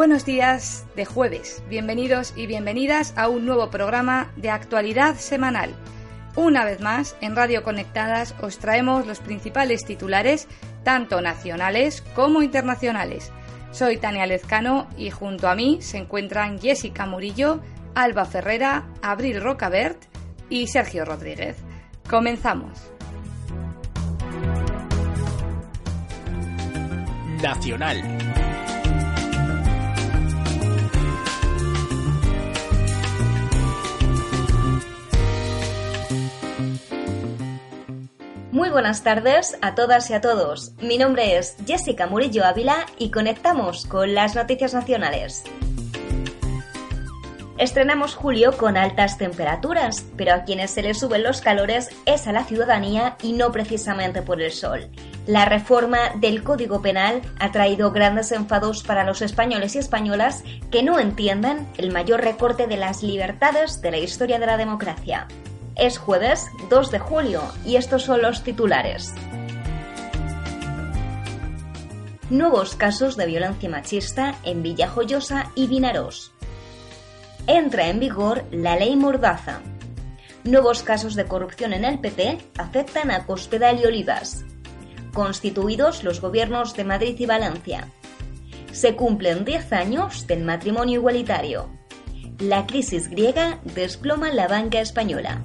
Buenos días de jueves, bienvenidos y bienvenidas a un nuevo programa de actualidad semanal. Una vez más, en Radio Conectadas os traemos los principales titulares, tanto nacionales como internacionales. Soy Tania Lezcano y junto a mí se encuentran Jessica Murillo, Alba Ferrera, Abril Rocabert y Sergio Rodríguez. Comenzamos. Nacional. Muy buenas tardes a todas y a todos. Mi nombre es Jessica Murillo Ávila y conectamos con las noticias nacionales. Estrenamos julio con altas temperaturas, pero a quienes se les suben los calores es a la ciudadanía y no precisamente por el sol. La reforma del Código Penal ha traído grandes enfados para los españoles y españolas que no entienden el mayor recorte de las libertades de la historia de la democracia. Es jueves 2 de julio y estos son los titulares. Nuevos casos de violencia machista en Villajoyosa y Vinarós. Entra en vigor la ley Mordaza. Nuevos casos de corrupción en el PP afectan a Cospedal y Olivas. Constituidos los gobiernos de Madrid y Valencia. Se cumplen 10 años del matrimonio igualitario. La crisis griega desploma la banca española.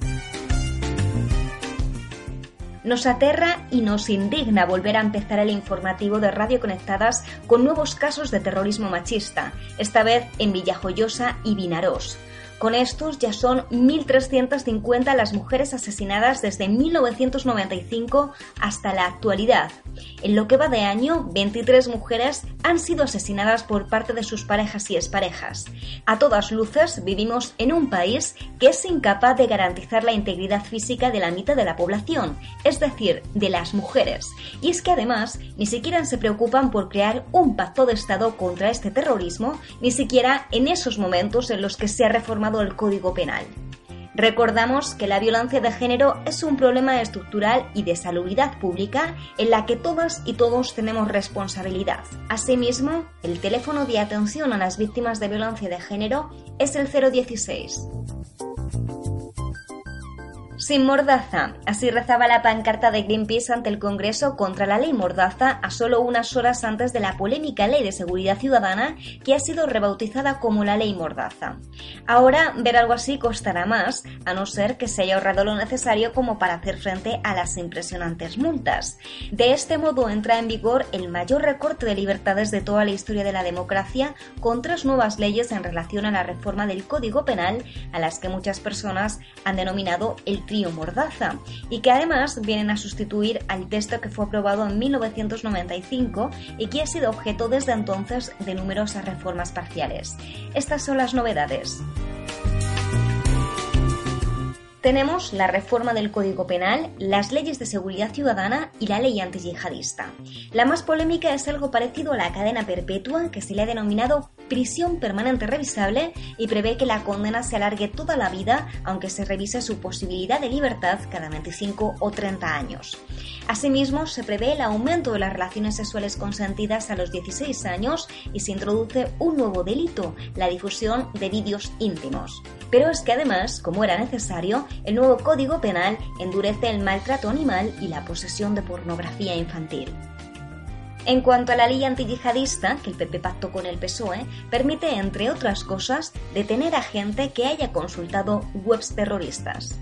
Nos aterra y nos indigna volver a empezar el informativo de Radio Conectadas con nuevos casos de terrorismo machista, esta vez en Villajoyosa y Vinarós. Con estos ya son 1.350 las mujeres asesinadas desde 1995 hasta la actualidad. En lo que va de año, 23 mujeres han sido asesinadas por parte de sus parejas y exparejas. A todas luces, vivimos en un país que es incapaz de garantizar la integridad física de la mitad de la población, es decir, de las mujeres. Y es que además ni siquiera se preocupan por crear un pacto de Estado contra este terrorismo, ni siquiera en esos momentos en los que se ha reformado el Código Penal. Recordamos que la violencia de género es un problema estructural y de salubridad pública en la que todas y todos tenemos responsabilidad. Asimismo, el teléfono de atención a las víctimas de violencia de género es el 016. Sin mordaza. Así rezaba la pancarta de Greenpeace ante el Congreso contra la ley mordaza a solo unas horas antes de la polémica ley de seguridad ciudadana que ha sido rebautizada como la ley mordaza. Ahora ver algo así costará más, a no ser que se haya ahorrado lo necesario como para hacer frente a las impresionantes multas. De este modo entra en vigor el mayor recorte de libertades de toda la historia de la democracia con tres nuevas leyes en relación a la reforma del Código Penal a las que muchas personas han denominado el Mordaza y que además vienen a sustituir al texto que fue aprobado en 1995 y que ha sido objeto desde entonces de numerosas reformas parciales. Estas son las novedades. Tenemos la reforma del Código Penal, las leyes de seguridad ciudadana y la ley antiyihadista. La más polémica es algo parecido a la cadena perpetua que se le ha denominado prisión permanente revisable y prevé que la condena se alargue toda la vida aunque se revise su posibilidad de libertad cada 25 o 30 años. Asimismo, se prevé el aumento de las relaciones sexuales consentidas a los 16 años y se introduce un nuevo delito, la difusión de vídeos íntimos. Pero es que además, como era necesario, el nuevo Código Penal endurece el maltrato animal y la posesión de pornografía infantil. En cuanto a la ley antiyihadista, que el PP pactó con el PSOE, permite, entre otras cosas, detener a gente que haya consultado webs terroristas.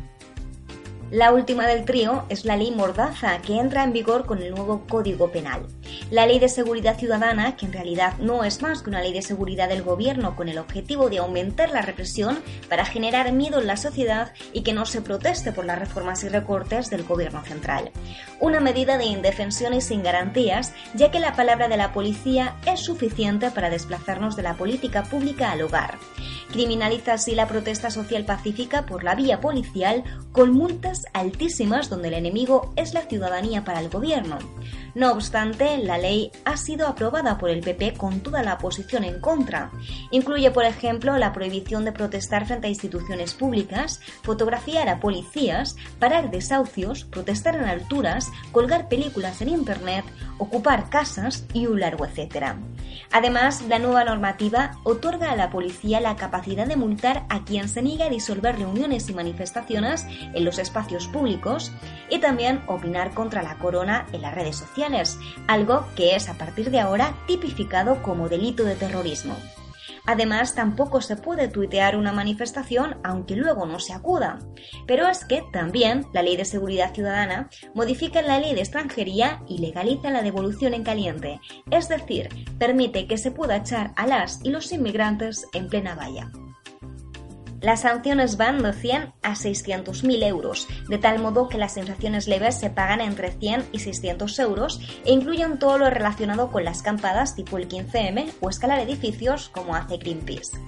La última del trío es la ley Mordaza, que entra en vigor con el nuevo Código Penal. La Ley de Seguridad Ciudadana, que en realidad no es más que una ley de seguridad del gobierno con el objetivo de aumentar la represión para generar miedo en la sociedad y que no se proteste por las reformas y recortes del gobierno central. Una medida de indefensión y sin garantías, ya que la palabra de la policía es suficiente para desplazarnos de la política pública al hogar. Criminaliza así la protesta social pacífica por la vía policial con multas altísimas donde el enemigo es la ciudadanía para el gobierno. No obstante, la ley ha sido aprobada por el PP con toda la oposición en contra. Incluye, por ejemplo, la prohibición de protestar frente a instituciones públicas, fotografiar a policías, parar desahucios, protestar en alturas, colgar películas en Internet, ocupar casas y un largo etcétera. Además, la nueva normativa otorga a la policía la capacidad de multar a quien se niega a disolver reuniones y manifestaciones en los espacios públicos y también opinar contra la corona en las redes sociales, algo que es a partir de ahora tipificado como delito de terrorismo. Además, tampoco se puede tuitear una manifestación aunque luego no se acuda. Pero es que también la Ley de Seguridad Ciudadana modifica la Ley de Extranjería y legaliza la devolución en caliente, es decir, permite que se pueda echar a las y los inmigrantes en plena valla. Las sanciones van de 100 a 600.000 euros, de tal modo que las infracciones leves se pagan entre 100 y 600 euros e incluyen todo lo relacionado con las campadas tipo el 15M o escalar edificios como hace Greenpeace.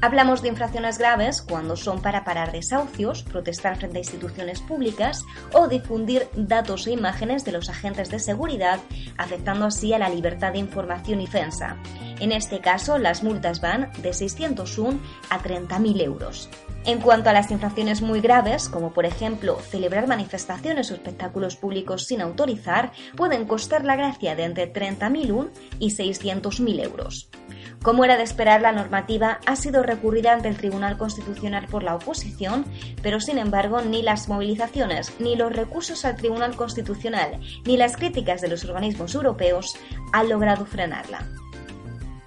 Hablamos de infracciones graves cuando son para parar desahucios, protestar frente a instituciones públicas o difundir datos e imágenes de los agentes de seguridad, afectando así a la libertad de información y defensa. En este caso, las multas van de 601 a 30.000 euros. En cuanto a las infracciones muy graves, como por ejemplo celebrar manifestaciones o espectáculos públicos sin autorizar, pueden costar la gracia de entre 30.001 y 600.000 euros. Como era de esperar, la normativa ha sido recurrida ante el Tribunal Constitucional por la oposición, pero sin embargo ni las movilizaciones, ni los recursos al Tribunal Constitucional, ni las críticas de los organismos europeos han logrado frenarla.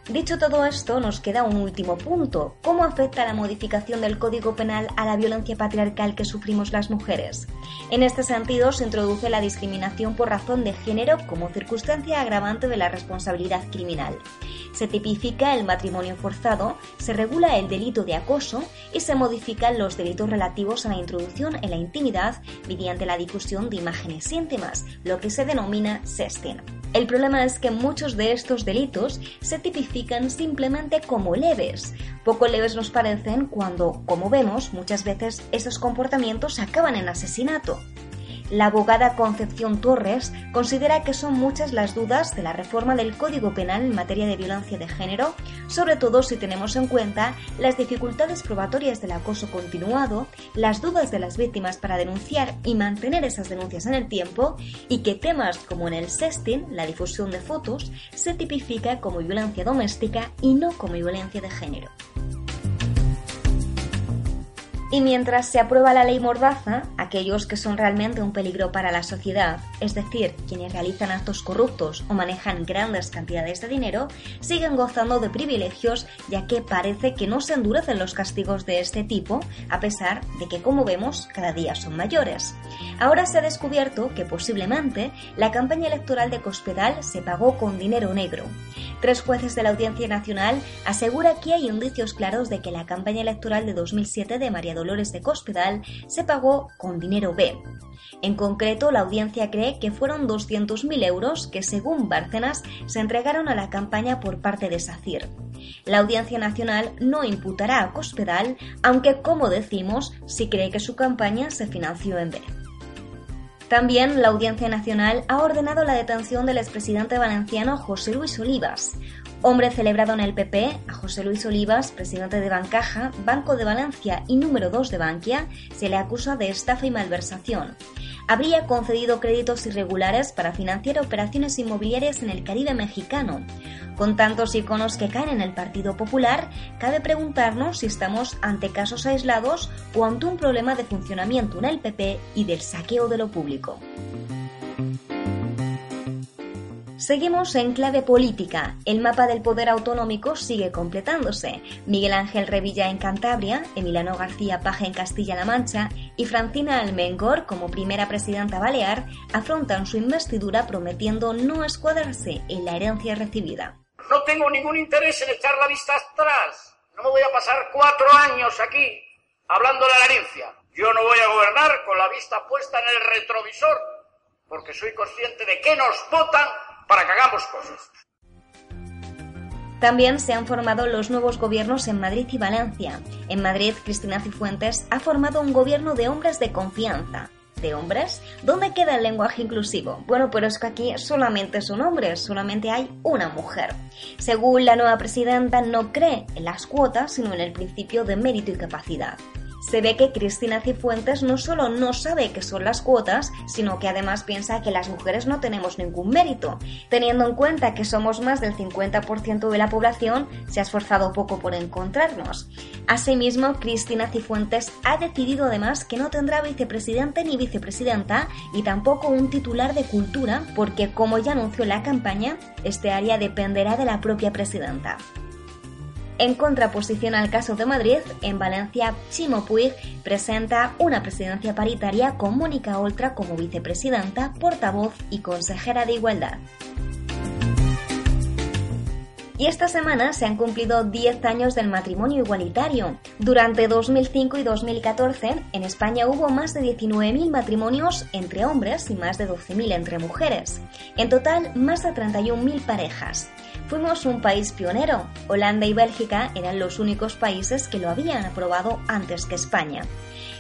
Dicho todo esto, nos queda un último punto. ¿Cómo afecta la modificación del Código Penal a la violencia patriarcal que sufrimos las mujeres? En este sentido, se introduce la discriminación por razón de género como circunstancia agravante de la responsabilidad criminal. Se tipifica el matrimonio forzado, se regula el delito de acoso y se modifican los delitos relativos a la introducción en la intimidad mediante la difusión de imágenes íntimas, lo que se denomina sexting. El problema es que muchos de estos delitos se tipifican simplemente como leves. Poco leves nos parecen cuando, como vemos, muchas veces esos comportamientos acaban en asesinato. La abogada Concepción Torres considera que son muchas las dudas de la reforma del Código Penal en materia de violencia de género, sobre todo si tenemos en cuenta las dificultades probatorias del acoso continuado, las dudas de las víctimas para denunciar y mantener esas denuncias en el tiempo, y que temas como en el sexting, la difusión de fotos, se tipifica como violencia doméstica y no como violencia de género. Y mientras se aprueba la ley Mordaza, aquellos que son realmente un peligro para la sociedad, es decir, quienes realizan actos corruptos o manejan grandes cantidades de dinero, siguen gozando de privilegios ya que parece que no se endurecen los castigos de este tipo, a pesar de que, como vemos, cada día son mayores. Ahora se ha descubierto que posiblemente la campaña electoral de Cospedal se pagó con dinero negro. Tres jueces de la Audiencia Nacional aseguran que hay indicios claros de que la campaña electoral de 2007 de María Dolores de Cospedal se pagó con dinero B. En concreto, la audiencia cree que fueron 200.000 euros que, según Bárcenas, se entregaron a la campaña por parte de SACIR. La Audiencia Nacional no imputará a Cospedal, aunque, como decimos, sí cree que su campaña se financió en B. También la Audiencia Nacional ha ordenado la detención del expresidente valenciano José Luis Olivas, Hombre celebrado en el PP, a José Luis Olivas, presidente de Bancaja, Banco de Valencia y número 2 de Bankia, se le acusa de estafa y malversación. Habría concedido créditos irregulares para financiar operaciones inmobiliarias en el Caribe mexicano. Con tantos iconos que caen en el Partido Popular, cabe preguntarnos si estamos ante casos aislados o ante un problema de funcionamiento en el PP y del saqueo de lo público. Seguimos en clave política. El mapa del poder autonómico sigue completándose. Miguel Ángel Revilla en Cantabria, Emiliano García Paja en Castilla-La Mancha y Francina Almengor como primera presidenta balear afrontan su investidura prometiendo no escuadrarse en la herencia recibida. No tengo ningún interés en echar la vista atrás. No me voy a pasar cuatro años aquí hablando de la herencia. Yo no voy a gobernar con la vista puesta en el retrovisor porque soy consciente de que nos votan para que hagamos cosas. También se han formado los nuevos gobiernos en Madrid y Valencia. En Madrid, Cristina Cifuentes ha formado un gobierno de hombres de confianza. ¿De hombres? ¿Dónde queda el lenguaje inclusivo? Bueno, pero es que aquí solamente son hombres, solamente hay una mujer. Según la nueva presidenta, no cree en las cuotas, sino en el principio de mérito y capacidad se ve que Cristina Cifuentes no solo no sabe qué son las cuotas, sino que además piensa que las mujeres no tenemos ningún mérito. Teniendo en cuenta que somos más del 50% de la población, se ha esforzado poco por encontrarnos. Asimismo, Cristina Cifuentes ha decidido además que no tendrá vicepresidente ni vicepresidenta y tampoco un titular de cultura, porque como ya anunció la campaña, este área dependerá de la propia presidenta. En contraposición al caso de Madrid, en Valencia, Chimo Puig presenta una presidencia paritaria con Mónica Oltra como vicepresidenta, portavoz y consejera de Igualdad. Y esta semana se han cumplido 10 años del matrimonio igualitario. Durante 2005 y 2014, en España hubo más de 19.000 matrimonios entre hombres y más de 12.000 entre mujeres. En total, más de 31.000 parejas. Fuimos un país pionero. Holanda y Bélgica eran los únicos países que lo habían aprobado antes que España.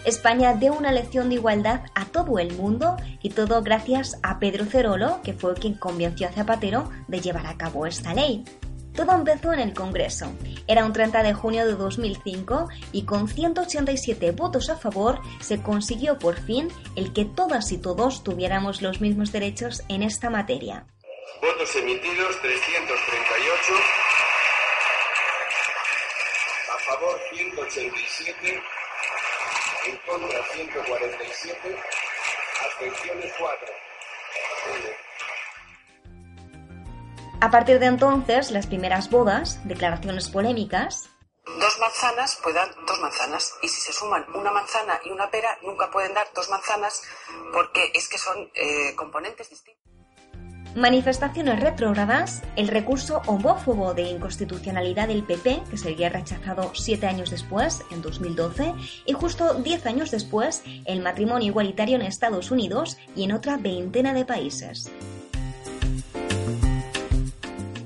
España dio una lección de igualdad a todo el mundo y todo gracias a Pedro Cerolo, que fue quien convenció a Zapatero de llevar a cabo esta ley. Todo empezó en el Congreso. Era un 30 de junio de 2005 y con 187 votos a favor se consiguió por fin el que todas y todos tuviéramos los mismos derechos en esta materia. Votos emitidos 338. A favor 187. En contra 147. Abstenciones 4. A partir de entonces, las primeras bodas, declaraciones polémicas, dos manzanas pueden dar dos manzanas y si se suman una manzana y una pera nunca pueden dar dos manzanas porque es que son eh, componentes distintos manifestaciones retrógradas, el recurso homófobo de inconstitucionalidad del PP, que sería rechazado siete años después, en 2012, y justo diez años después, el matrimonio igualitario en Estados Unidos y en otra veintena de países.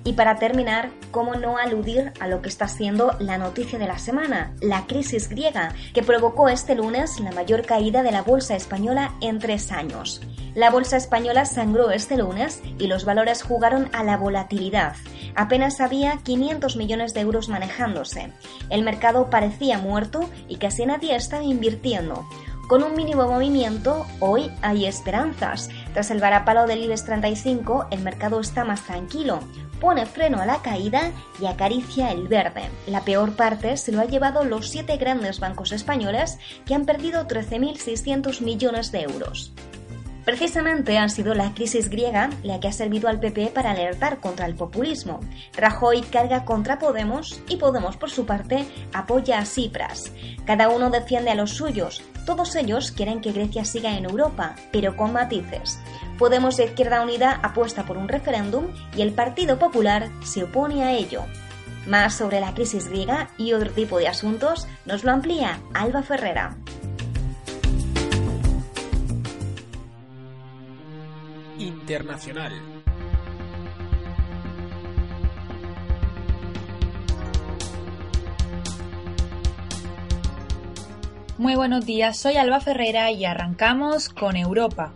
Y para terminar, ¿cómo no aludir a lo que está siendo la noticia de la semana, la crisis griega, que provocó este lunes la mayor caída de la bolsa española en tres años? La bolsa española sangró este lunes y los valores jugaron a la volatilidad. Apenas había 500 millones de euros manejándose. El mercado parecía muerto y casi nadie estaba invirtiendo. Con un mínimo movimiento, hoy hay esperanzas. Tras el varapalo del IBEX 35, el mercado está más tranquilo, pone freno a la caída y acaricia el verde. La peor parte se lo ha llevado los siete grandes bancos españoles que han perdido 13.600 millones de euros. Precisamente ha sido la crisis griega la que ha servido al PP para alertar contra el populismo. Rajoy carga contra Podemos y Podemos, por su parte, apoya a Cipras. Cada uno defiende a los suyos. Todos ellos quieren que Grecia siga en Europa, pero con matices. Podemos de Izquierda Unida apuesta por un referéndum y el Partido Popular se opone a ello. Más sobre la crisis griega y otro tipo de asuntos nos lo amplía Alba Ferrera. Muy buenos días, soy Alba Ferrera y arrancamos con Europa.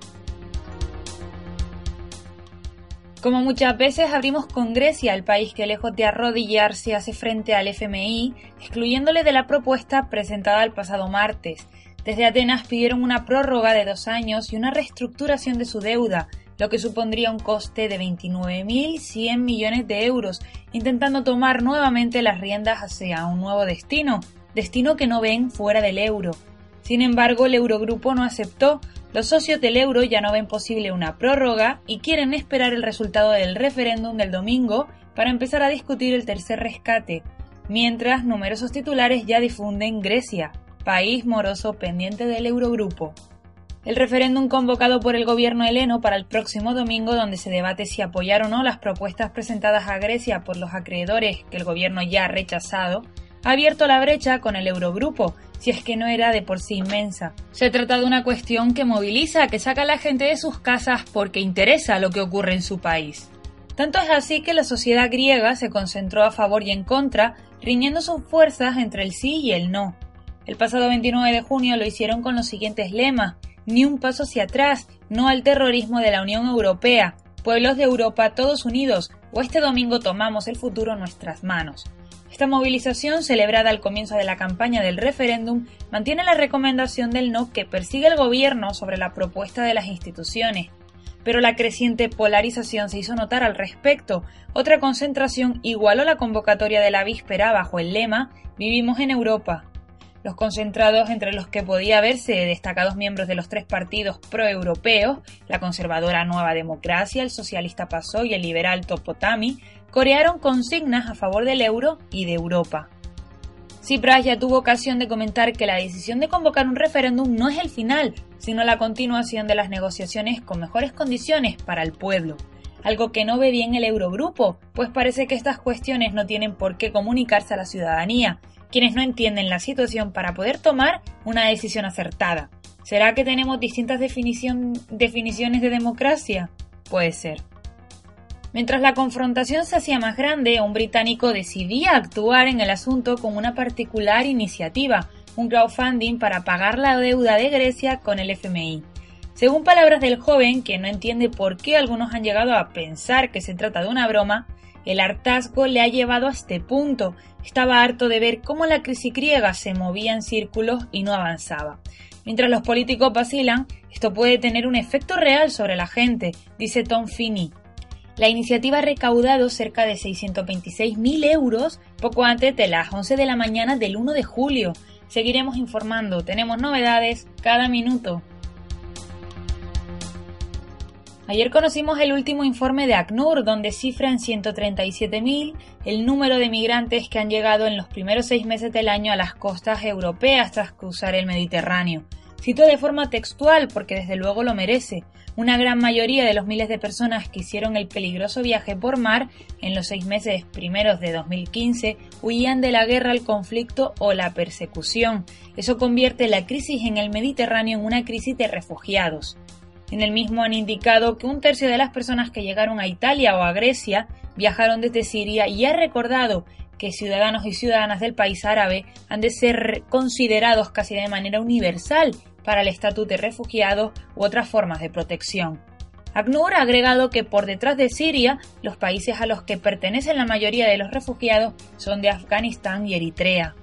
Como muchas veces abrimos con Grecia, el país que lejos de arrodillarse hace frente al FMI, excluyéndole de la propuesta presentada el pasado martes. Desde Atenas pidieron una prórroga de dos años y una reestructuración de su deuda, lo que supondría un coste de 29.100 millones de euros, intentando tomar nuevamente las riendas hacia un nuevo destino, destino que no ven fuera del euro. Sin embargo, el Eurogrupo no aceptó, Los socios del euro ya no ven posible una prórroga y quieren esperar el resultado del referéndum del domingo para empezar a discutir el tercer rescate, mientras numerosos titulares ya difunden Grecia, país moroso pendiente del Eurogrupo. El referéndum convocado por el gobierno heleno para el próximo domingo, donde se debate si apoyar o no las propuestas presentadas a Grecia por los acreedores que el gobierno ya ha rechazado, ha abierto la brecha con el Eurogrupo, si es que no era de por sí inmensa. Se trata de una cuestión que moviliza, que saca a la gente de sus casas porque interesa lo que ocurre en su país. Tanto es así que la sociedad griega se concentró a favor y en contra, riñendo sus fuerzas entre el sí y el no. El pasado 29 de junio lo hicieron con los siguientes lemas ni un paso hacia atrás, no al terrorismo de la Unión Europea, pueblos de Europa todos unidos, o este domingo tomamos el futuro en nuestras manos. Esta movilización, celebrada al comienzo de la campaña del referéndum, mantiene la recomendación del no que persigue el gobierno sobre la propuesta de las instituciones. Pero la creciente polarización se hizo notar al respecto. Otra concentración igualó la convocatoria de la víspera bajo el lema Vivimos en Europa. Los concentrados, entre los que podía verse destacados miembros de los tres partidos proeuropeos, la conservadora Nueva Democracia, el socialista PASO y el liberal Topotami, corearon consignas a favor del euro y de Europa. Tsipras ya tuvo ocasión de comentar que la decisión de convocar un referéndum no es el final, sino la continuación de las negociaciones con mejores condiciones para el pueblo algo que no ve bien el Eurogrupo, pues parece que estas cuestiones no tienen por qué comunicarse a la ciudadanía, quienes no entienden la situación para poder tomar una decisión acertada. ¿Será que tenemos distintas definiciones de democracia? Puede ser. Mientras la confrontación se hacía más grande, un británico decidía actuar en el asunto con una particular iniciativa, un crowdfunding para pagar la deuda de Grecia con el FMI. Según palabras del joven, que no entiende por qué algunos han llegado a pensar que se trata de una broma, el hartazgo le ha llevado a este punto. Estaba harto de ver cómo la crisis griega se movía en círculos y no avanzaba. Mientras los políticos vacilan, esto puede tener un efecto real sobre la gente, dice Tom Finney. La iniciativa ha recaudado cerca de 626.000 euros poco antes de las 11 de la mañana del 1 de julio. Seguiremos informando, tenemos novedades cada minuto. Ayer conocimos el último informe de ACNUR, donde cifra en 137.000 el número de migrantes que han llegado en los primeros seis meses del año a las costas europeas tras cruzar el Mediterráneo. Cito de forma textual porque desde luego lo merece. Una gran mayoría de los miles de personas que hicieron el peligroso viaje por mar en los seis meses primeros de 2015 huían de la guerra, el conflicto o la persecución. Eso convierte la crisis en el Mediterráneo en una crisis de refugiados. En el mismo han indicado que un tercio de las personas que llegaron a Italia o a Grecia viajaron desde Siria y ha recordado que ciudadanos y ciudadanas del país árabe han de ser considerados casi de manera universal para el estatus de refugiados u otras formas de protección. ACNUR ha agregado que por detrás de Siria, los países a los que pertenecen la mayoría de los refugiados son de Afganistán y Eritrea.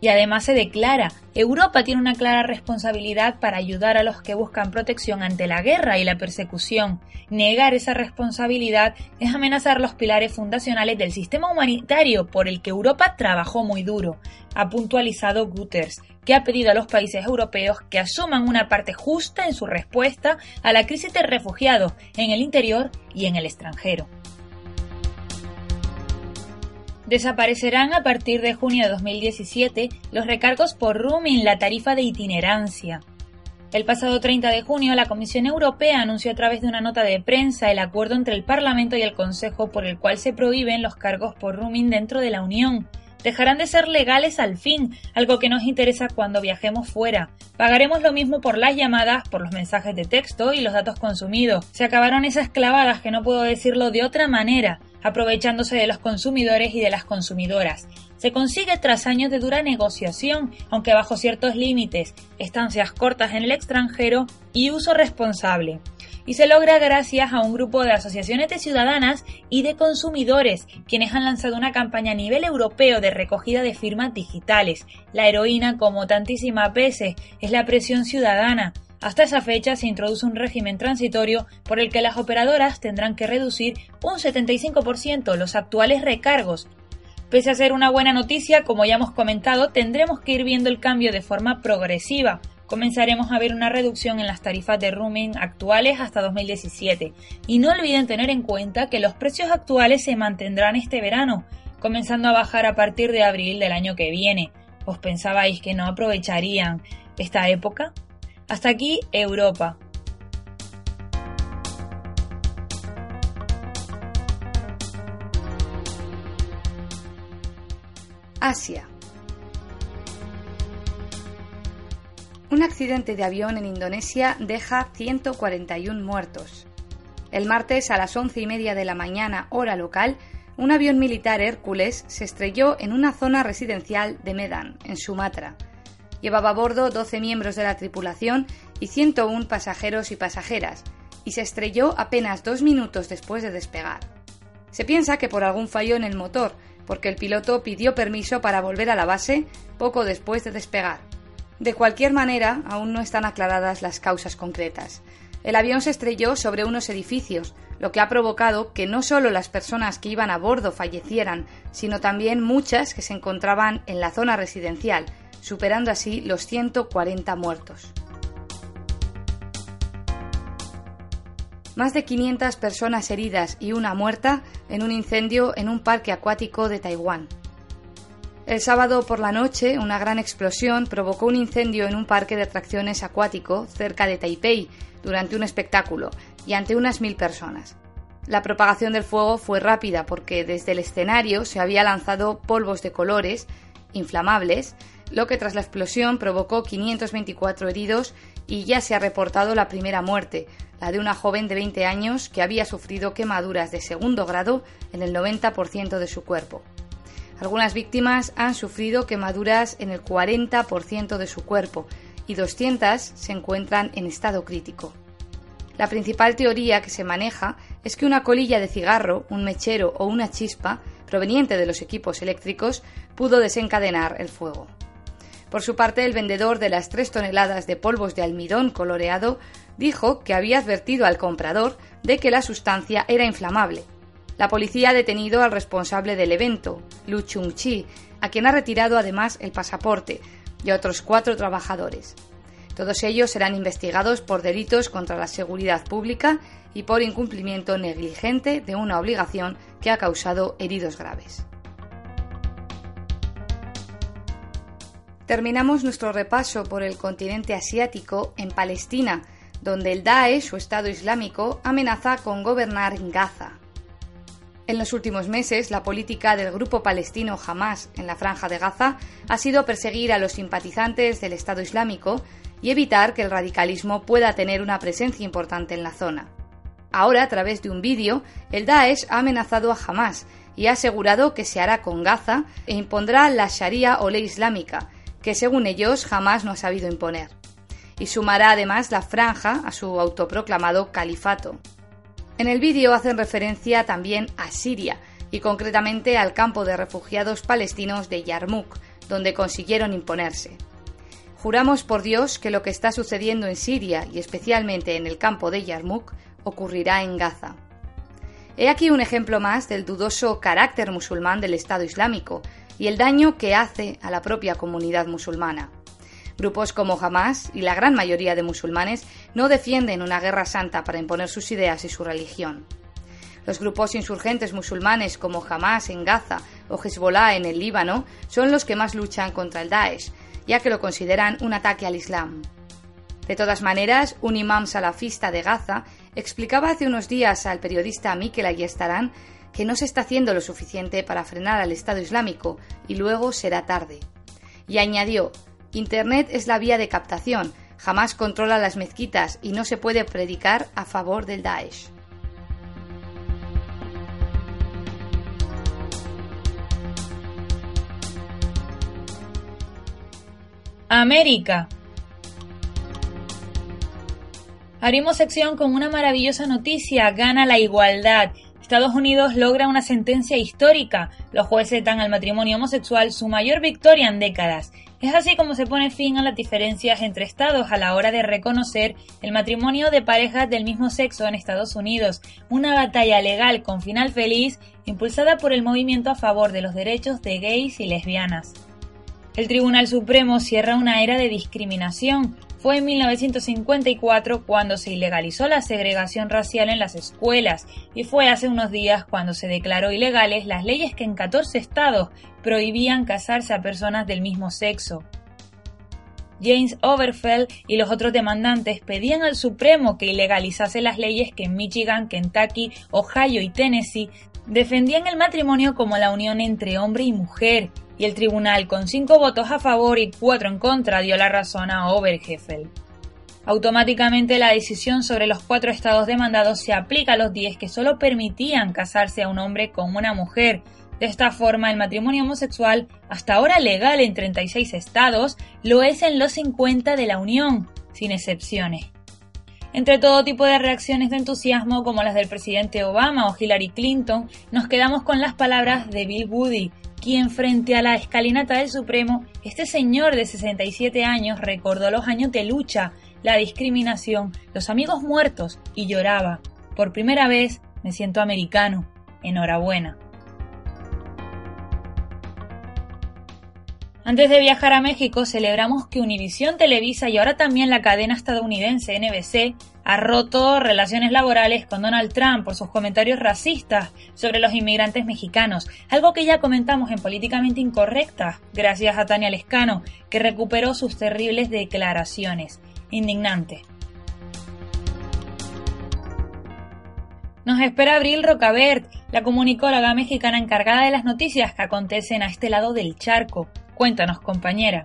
Y además se declara, Europa tiene una clara responsabilidad para ayudar a los que buscan protección ante la guerra y la persecución. Negar esa responsabilidad es amenazar los pilares fundacionales del sistema humanitario por el que Europa trabajó muy duro, ha puntualizado Guterres, que ha pedido a los países europeos que asuman una parte justa en su respuesta a la crisis de refugiados en el interior y en el extranjero. Desaparecerán a partir de junio de 2017 los recargos por roaming, la tarifa de itinerancia. El pasado 30 de junio, la Comisión Europea anunció a través de una nota de prensa el acuerdo entre el Parlamento y el Consejo por el cual se prohíben los cargos por roaming dentro de la Unión. Dejarán de ser legales al fin, algo que nos interesa cuando viajemos fuera. Pagaremos lo mismo por las llamadas, por los mensajes de texto y los datos consumidos. Se acabaron esas clavadas que no puedo decirlo de otra manera aprovechándose de los consumidores y de las consumidoras. Se consigue tras años de dura negociación, aunque bajo ciertos límites, estancias cortas en el extranjero y uso responsable. Y se logra gracias a un grupo de asociaciones de ciudadanas y de consumidores, quienes han lanzado una campaña a nivel europeo de recogida de firmas digitales. La heroína, como tantísimas veces, es la presión ciudadana, hasta esa fecha se introduce un régimen transitorio por el que las operadoras tendrán que reducir un 75% los actuales recargos. Pese a ser una buena noticia, como ya hemos comentado, tendremos que ir viendo el cambio de forma progresiva, comenzaremos a ver una reducción en las tarifas de roaming actuales hasta 2017. Y no olviden tener en cuenta que los precios actuales se mantendrán este verano, comenzando a bajar a partir de abril del año que viene. ¿Os pensabais que no aprovecharían esta época? Hasta aquí Europa. Asia. Un accidente de avión en Indonesia deja 141 muertos. El martes a las once y media de la mañana, hora local, un avión militar Hércules se estrelló en una zona residencial de Medan, en Sumatra. Llevaba a bordo 12 miembros de la tripulación y 101 pasajeros y pasajeras, y se estrelló apenas dos minutos después de despegar. Se piensa que por algún fallo en el motor, porque el piloto pidió permiso para volver a la base poco después de despegar. De cualquier manera, aún no están aclaradas las causas concretas. El avión se estrelló sobre unos edificios, lo que ha provocado que no solo las personas que iban a bordo fallecieran, sino también muchas que se encontraban en la zona residencial, superando así los 140 muertos. Más de 500 personas heridas y una muerta en un incendio en un parque acuático de Taiwán. El sábado por la noche, una gran explosión provocó un incendio en un parque de atracciones acuático cerca de Taipei durante un espectáculo y ante unas mil personas. La propagación del fuego fue rápida porque desde el escenario se había lanzado polvos de colores inflamables, lo que tras la explosión provocó 524 heridos y ya se ha reportado la primera muerte, la de una joven de 20 años que había sufrido quemaduras de segundo grado en el 90% de su cuerpo. Algunas víctimas han sufrido quemaduras en el 40% de su cuerpo y 200 se encuentran en estado crítico. La principal teoría que se maneja es que una colilla de cigarro, un mechero o una chispa proveniente de los equipos eléctricos pudo desencadenar el fuego. Por su parte, el vendedor de las tres toneladas de polvos de almidón coloreado dijo que había advertido al comprador de que la sustancia era inflamable la policía ha detenido al responsable del evento, Lu Chung-chi, a quien ha retirado además el pasaporte, y a otros cuatro trabajadores. Todos ellos serán investigados por delitos contra la seguridad pública y por incumplimiento negligente de una obligación que ha causado heridos graves. Terminamos nuestro repaso por el continente asiático en Palestina, donde el Daesh o Estado Islámico amenaza con gobernar Gaza. En los últimos meses, la política del grupo palestino Hamas en la franja de Gaza ha sido perseguir a los simpatizantes del Estado Islámico y evitar que el radicalismo pueda tener una presencia importante en la zona. Ahora, a través de un vídeo, el Daesh ha amenazado a Hamas y ha asegurado que se hará con Gaza e impondrá la Sharia o ley islámica, que según ellos jamás no ha sabido imponer. Y sumará además la franja a su autoproclamado califato. En el vídeo hacen referencia también a Siria y concretamente al campo de refugiados palestinos de Yarmouk, donde consiguieron imponerse. Juramos por Dios que lo que está sucediendo en Siria y especialmente en el campo de Yarmouk ocurrirá en Gaza. He aquí un ejemplo más del dudoso carácter musulmán del Estado Islámico y el daño que hace a la propia comunidad musulmana. Grupos como Hamas y la gran mayoría de musulmanes no defienden una guerra santa para imponer sus ideas y su religión. Los grupos insurgentes musulmanes como Hamas en Gaza o Hezbollah en el Líbano son los que más luchan contra el Daesh, ya que lo consideran un ataque al Islam. De todas maneras, un imam salafista de Gaza explicaba hace unos días al periodista Mikel Ayestarán que no se está haciendo lo suficiente para frenar al Estado Islámico y luego será tarde. Y añadió Internet es la vía de captación, jamás controla las mezquitas y no se puede predicar a favor del Daesh. América. Abrimos sección con una maravillosa noticia, gana la igualdad. Estados Unidos logra una sentencia histórica. Los jueces dan al matrimonio homosexual su mayor victoria en décadas. Es así como se pone fin a las diferencias entre estados a la hora de reconocer el matrimonio de parejas del mismo sexo en Estados Unidos, una batalla legal con final feliz impulsada por el movimiento a favor de los derechos de gays y lesbianas. El Tribunal Supremo cierra una era de discriminación. Fue en 1954 cuando se ilegalizó la segregación racial en las escuelas y fue hace unos días cuando se declaró ilegales las leyes que en 14 estados prohibían casarse a personas del mismo sexo. James Overfeld y los otros demandantes pedían al Supremo que ilegalizase las leyes que en Michigan, Kentucky, Ohio y Tennessee defendían el matrimonio como la unión entre hombre y mujer y el tribunal, con cinco votos a favor y cuatro en contra, dio la razón a Obergefell. Automáticamente la decisión sobre los cuatro estados demandados se aplica a los diez que solo permitían casarse a un hombre con una mujer. De esta forma, el matrimonio homosexual, hasta ahora legal en 36 estados, lo es en los 50 de la Unión, sin excepciones. Entre todo tipo de reacciones de entusiasmo como las del presidente Obama o Hillary Clinton, nos quedamos con las palabras de Bill Woody, quien frente a la escalinata del Supremo, este señor de 67 años recordó los años de lucha, la discriminación, los amigos muertos y lloraba. Por primera vez me siento americano. Enhorabuena. Antes de viajar a México, celebramos que Univisión Televisa y ahora también la cadena estadounidense NBC ha roto relaciones laborales con Donald Trump por sus comentarios racistas sobre los inmigrantes mexicanos, algo que ya comentamos en Políticamente Incorrecta, gracias a Tania Lescano, que recuperó sus terribles declaraciones. Indignante. Nos espera Abril Rocabert, la comunicóloga mexicana encargada de las noticias que acontecen a este lado del charco. Cuéntanos, compañera.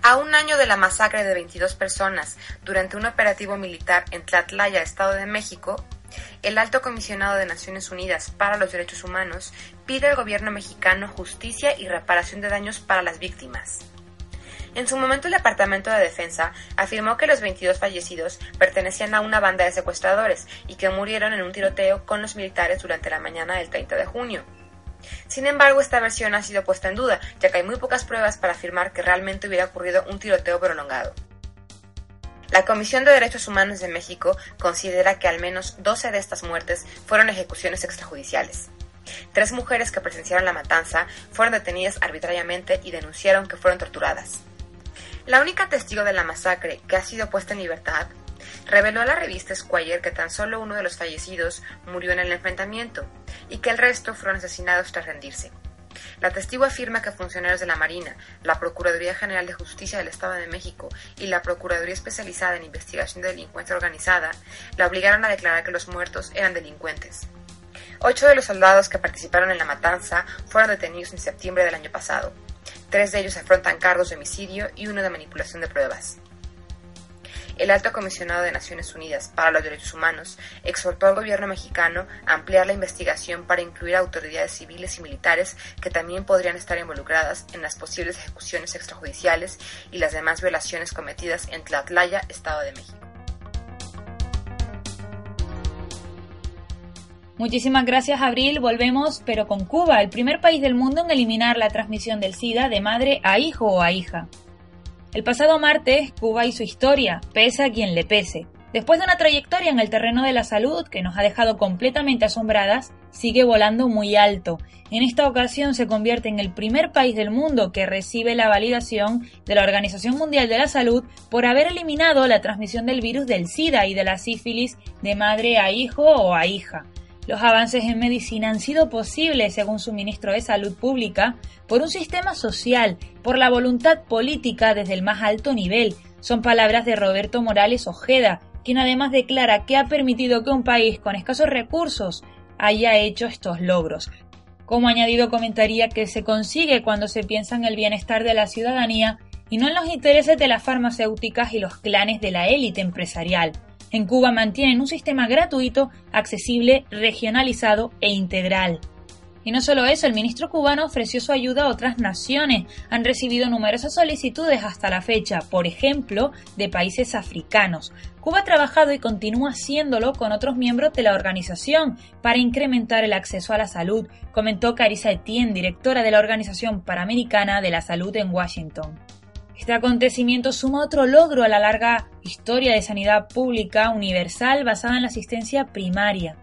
A un año de la masacre de 22 personas durante un operativo militar en Tlatlaya, Estado de México, el alto comisionado de Naciones Unidas para los Derechos Humanos pide al gobierno mexicano justicia y reparación de daños para las víctimas. En su momento el Departamento de Defensa afirmó que los 22 fallecidos pertenecían a una banda de secuestradores y que murieron en un tiroteo con los militares durante la mañana del 30 de junio. Sin embargo, esta versión ha sido puesta en duda, ya que hay muy pocas pruebas para afirmar que realmente hubiera ocurrido un tiroteo prolongado. La Comisión de Derechos Humanos de México considera que al menos 12 de estas muertes fueron ejecuciones extrajudiciales. Tres mujeres que presenciaron la matanza fueron detenidas arbitrariamente y denunciaron que fueron torturadas. La única testigo de la masacre que ha sido puesta en libertad reveló a la revista Squire que tan solo uno de los fallecidos murió en el enfrentamiento y que el resto fueron asesinados tras rendirse. La testigo afirma que funcionarios de la Marina, la Procuraduría General de Justicia del Estado de México y la Procuraduría Especializada en Investigación de Delincuencia Organizada la obligaron a declarar que los muertos eran delincuentes. Ocho de los soldados que participaron en la matanza fueron detenidos en septiembre del año pasado. Tres de ellos afrontan cargos de homicidio y uno de manipulación de pruebas. El alto comisionado de Naciones Unidas para los Derechos Humanos exhortó al gobierno mexicano a ampliar la investigación para incluir autoridades civiles y militares que también podrían estar involucradas en las posibles ejecuciones extrajudiciales y las demás violaciones cometidas en Tlatlaya, Estado de México. Muchísimas gracias, Abril. Volvemos, pero con Cuba, el primer país del mundo en eliminar la transmisión del SIDA de madre a hijo o a hija. El pasado martes, Cuba hizo historia, pese a quien le pese. Después de una trayectoria en el terreno de la salud que nos ha dejado completamente asombradas, sigue volando muy alto. En esta ocasión se convierte en el primer país del mundo que recibe la validación de la Organización Mundial de la Salud por haber eliminado la transmisión del virus del SIDA y de la sífilis de madre a hijo o a hija. Los avances en medicina han sido posibles, según su ministro de Salud Pública, por un sistema social, por la voluntad política desde el más alto nivel. Son palabras de Roberto Morales Ojeda, quien además declara que ha permitido que un país con escasos recursos haya hecho estos logros. Como añadido comentaría que se consigue cuando se piensa en el bienestar de la ciudadanía y no en los intereses de las farmacéuticas y los clanes de la élite empresarial. En Cuba mantienen un sistema gratuito, accesible, regionalizado e integral. Y no solo eso, el ministro cubano ofreció su ayuda a otras naciones. Han recibido numerosas solicitudes hasta la fecha, por ejemplo, de países africanos. Cuba ha trabajado y continúa haciéndolo con otros miembros de la organización para incrementar el acceso a la salud, comentó Carissa Etienne, directora de la Organización Panamericana de la Salud en Washington. Este acontecimiento suma otro logro a la larga historia de sanidad pública universal basada en la asistencia primaria.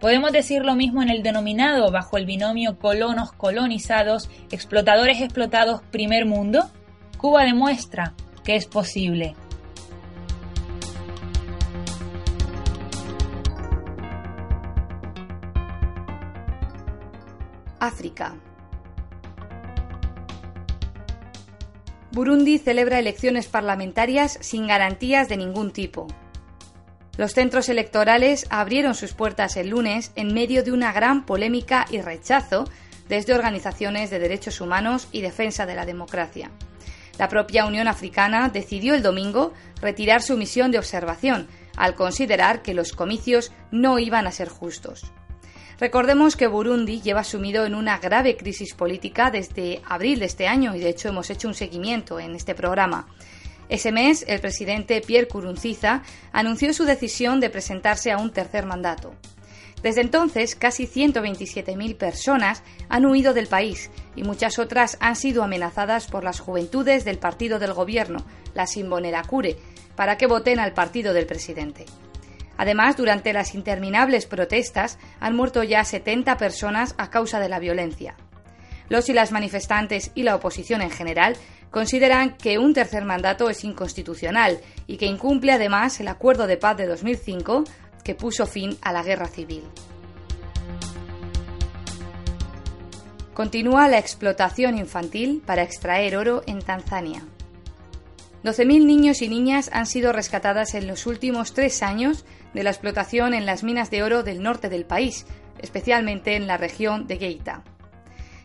Podemos decir lo mismo en el denominado bajo el binomio colonos colonizados, explotadores explotados primer mundo. Cuba demuestra que es posible. África. Burundi celebra elecciones parlamentarias sin garantías de ningún tipo. Los centros electorales abrieron sus puertas el lunes en medio de una gran polémica y rechazo desde organizaciones de derechos humanos y defensa de la democracia. La propia Unión Africana decidió el domingo retirar su misión de observación, al considerar que los comicios no iban a ser justos. Recordemos que Burundi lleva sumido en una grave crisis política desde abril de este año y de hecho hemos hecho un seguimiento en este programa. Ese mes, el presidente Pierre Kurunziza anunció su decisión de presentarse a un tercer mandato. Desde entonces, casi 127.000 personas han huido del país y muchas otras han sido amenazadas por las juventudes del partido del gobierno, la Simbonerakure, para que voten al partido del presidente. Además, durante las interminables protestas han muerto ya 70 personas a causa de la violencia. Los y las manifestantes y la oposición en general consideran que un tercer mandato es inconstitucional y que incumple además el acuerdo de paz de 2005 que puso fin a la guerra civil. Continúa la explotación infantil para extraer oro en Tanzania. 12.000 niños y niñas han sido rescatadas en los últimos tres años de la explotación en las minas de oro del norte del país, especialmente en la región de Geita.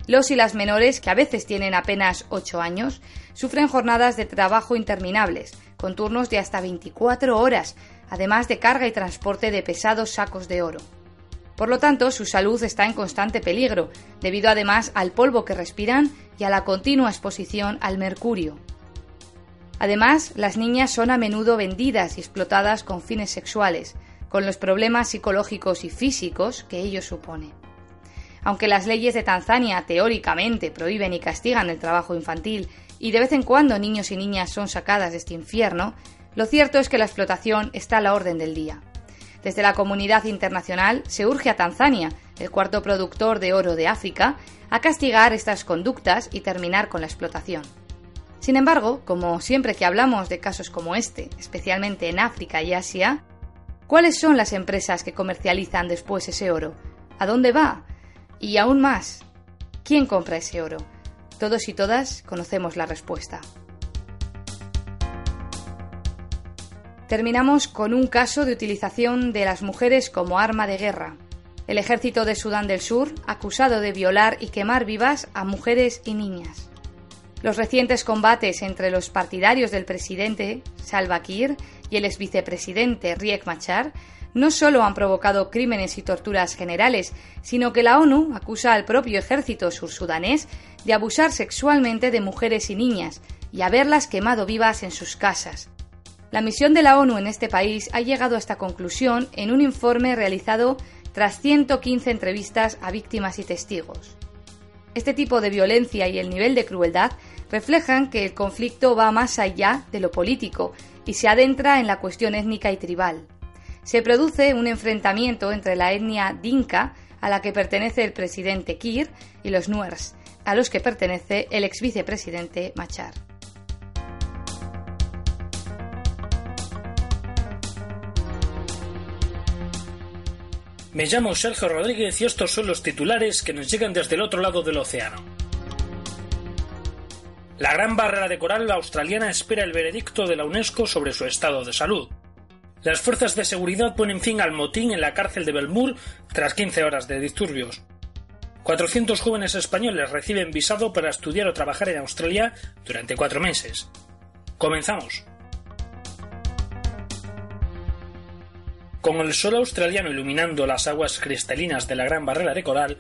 Los y las menores, que a veces tienen apenas 8 años, sufren jornadas de trabajo interminables, con turnos de hasta 24 horas, además de carga y transporte de pesados sacos de oro. Por lo tanto, su salud está en constante peligro, debido además al polvo que respiran y a la continua exposición al mercurio. Además, las niñas son a menudo vendidas y explotadas con fines sexuales, con los problemas psicológicos y físicos que ello supone. Aunque las leyes de Tanzania teóricamente prohíben y castigan el trabajo infantil y de vez en cuando niños y niñas son sacadas de este infierno, lo cierto es que la explotación está a la orden del día. Desde la comunidad internacional se urge a Tanzania, el cuarto productor de oro de África, a castigar estas conductas y terminar con la explotación. Sin embargo, como siempre que hablamos de casos como este, especialmente en África y Asia, ¿cuáles son las empresas que comercializan después ese oro? ¿A dónde va? Y aún más, ¿quién compra ese oro? Todos y todas conocemos la respuesta. Terminamos con un caso de utilización de las mujeres como arma de guerra. El ejército de Sudán del Sur acusado de violar y quemar vivas a mujeres y niñas. Los recientes combates entre los partidarios del presidente Salva Kiir y el exvicepresidente Riek Machar no solo han provocado crímenes y torturas generales, sino que la ONU acusa al propio ejército sursudanés de abusar sexualmente de mujeres y niñas y haberlas quemado vivas en sus casas. La misión de la ONU en este país ha llegado a esta conclusión en un informe realizado tras 115 entrevistas a víctimas y testigos. Este tipo de violencia y el nivel de crueldad reflejan que el conflicto va más allá de lo político y se adentra en la cuestión étnica y tribal. Se produce un enfrentamiento entre la etnia dinka, a la que pertenece el presidente Kir, y los Nuers, a los que pertenece el ex vicepresidente Machar. Me llamo Sergio Rodríguez y estos son los titulares que nos llegan desde el otro lado del océano. La gran barrera de coral australiana espera el veredicto de la UNESCO sobre su estado de salud. Las fuerzas de seguridad ponen fin al motín en la cárcel de Belmur tras 15 horas de disturbios. 400 jóvenes españoles reciben visado para estudiar o trabajar en Australia durante cuatro meses. Comenzamos. Con el sol australiano iluminando las aguas cristalinas de la Gran Barrera de Coral,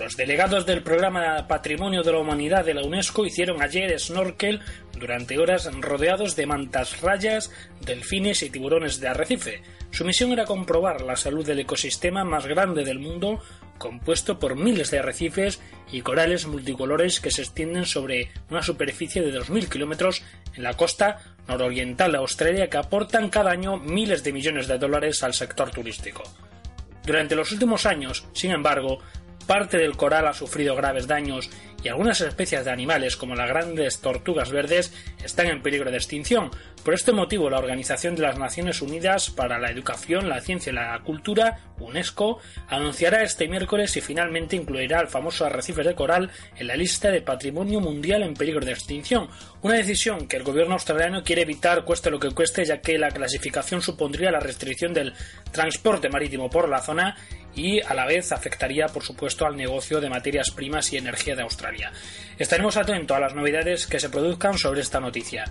los delegados del programa Patrimonio de la Humanidad de la UNESCO hicieron ayer snorkel durante horas rodeados de mantas rayas, delfines y tiburones de arrecife. Su misión era comprobar la salud del ecosistema más grande del mundo, compuesto por miles de arrecifes y corales multicolores que se extienden sobre una superficie de 2.000 kilómetros en la costa nororiental de Australia que aportan cada año miles de millones de dólares al sector turístico. Durante los últimos años, sin embargo, parte del coral ha sufrido graves daños y algunas especies de animales como las grandes tortugas verdes están en peligro de extinción, Por este motivo, la Organización de las Naciones Unidas para la Educación, la Ciencia y la Cultura, UNESCO, anunciará este miércoles si finalmente incluirá el famoso arrecife de coral en la lista de Patrimonio Mundial en peligro de extinción, una decisión que el gobierno australiano quiere evitar cueste lo que cueste, ya que la clasificación supondría la restricción del transporte marítimo por la zona y a la vez afectaría, por supuesto, al negocio de materias primas y energía de Australia. Estaremos atentos a las novedades que se produzcan sobre esta noticia.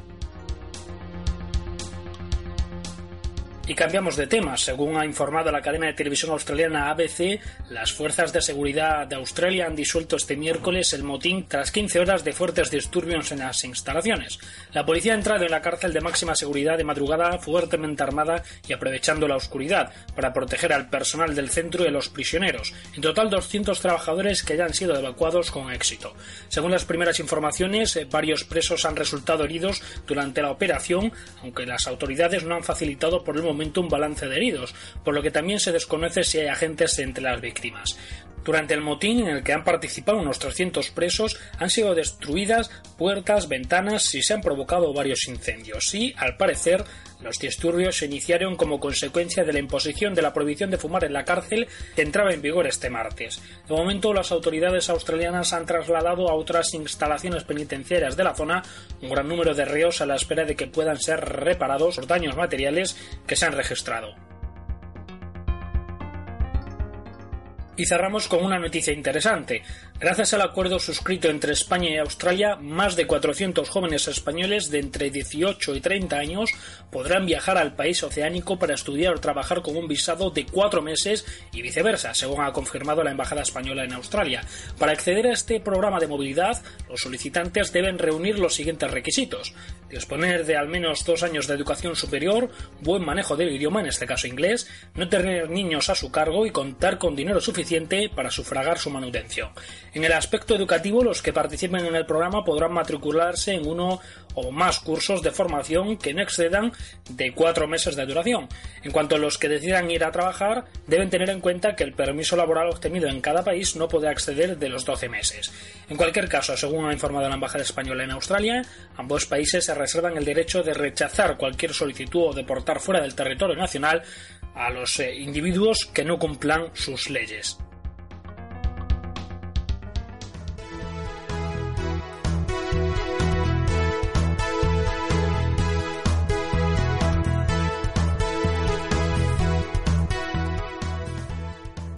Y cambiamos de tema. Según ha informado la cadena de televisión australiana ABC, las fuerzas de seguridad de Australia han disuelto este miércoles el motín tras 15 horas de fuertes disturbios en las instalaciones. La policía ha entrado en la cárcel de máxima seguridad de madrugada fuertemente armada y aprovechando la oscuridad para proteger al personal del centro y a los prisioneros. En total 200 trabajadores que ya han sido evacuados con éxito. Según las primeras informaciones, eh, varios presos han resultado heridos durante la operación, aunque las autoridades no han facilitado por el momento un balance de heridos, por lo que también se desconoce si hay agentes entre las víctimas. Durante el motín en el que han participado unos 300 presos han sido destruidas puertas, ventanas y se han provocado varios incendios y, al parecer, los disturbios se iniciaron como consecuencia de la imposición de la prohibición de fumar en la cárcel que entraba en vigor este martes. De momento, las autoridades australianas han trasladado a otras instalaciones penitenciarias de la zona un gran número de reos a la espera de que puedan ser reparados los daños materiales que se han registrado. Y cerramos con una noticia interesante. Gracias al acuerdo suscrito entre España y Australia, más de 400 jóvenes españoles de entre 18 y 30 años podrán viajar al país oceánico para estudiar o trabajar con un visado de cuatro meses y viceversa, según ha confirmado la Embajada Española en Australia. Para acceder a este programa de movilidad, los solicitantes deben reunir los siguientes requisitos. Disponer de al menos dos años de educación superior, buen manejo del idioma, en este caso inglés, no tener niños a su cargo y contar con dinero suficiente para sufragar su manutención. En el aspecto educativo, los que participen en el programa podrán matricularse en uno o más cursos de formación que no excedan de cuatro meses de duración. En cuanto a los que decidan ir a trabajar, deben tener en cuenta que el permiso laboral obtenido en cada país no puede exceder de los 12 meses. En cualquier caso, según ha informado la Embajada Española en Australia, ambos países se reservan el derecho de rechazar cualquier solicitud o deportar fuera del territorio nacional a los eh, individuos que no cumplan sus leyes.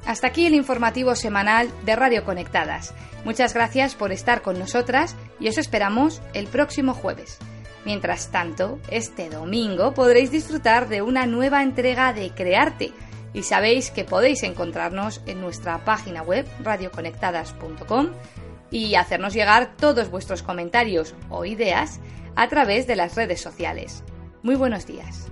Hasta aquí el informativo semanal de Radio Conectadas. Muchas gracias por estar con nosotras y os esperamos el próximo jueves. Mientras tanto, este domingo podréis disfrutar de una nueva entrega de Crearte y sabéis que podéis encontrarnos en nuestra página web radioconectadas.com y hacernos llegar todos vuestros comentarios o ideas a través de las redes sociales. Muy buenos días.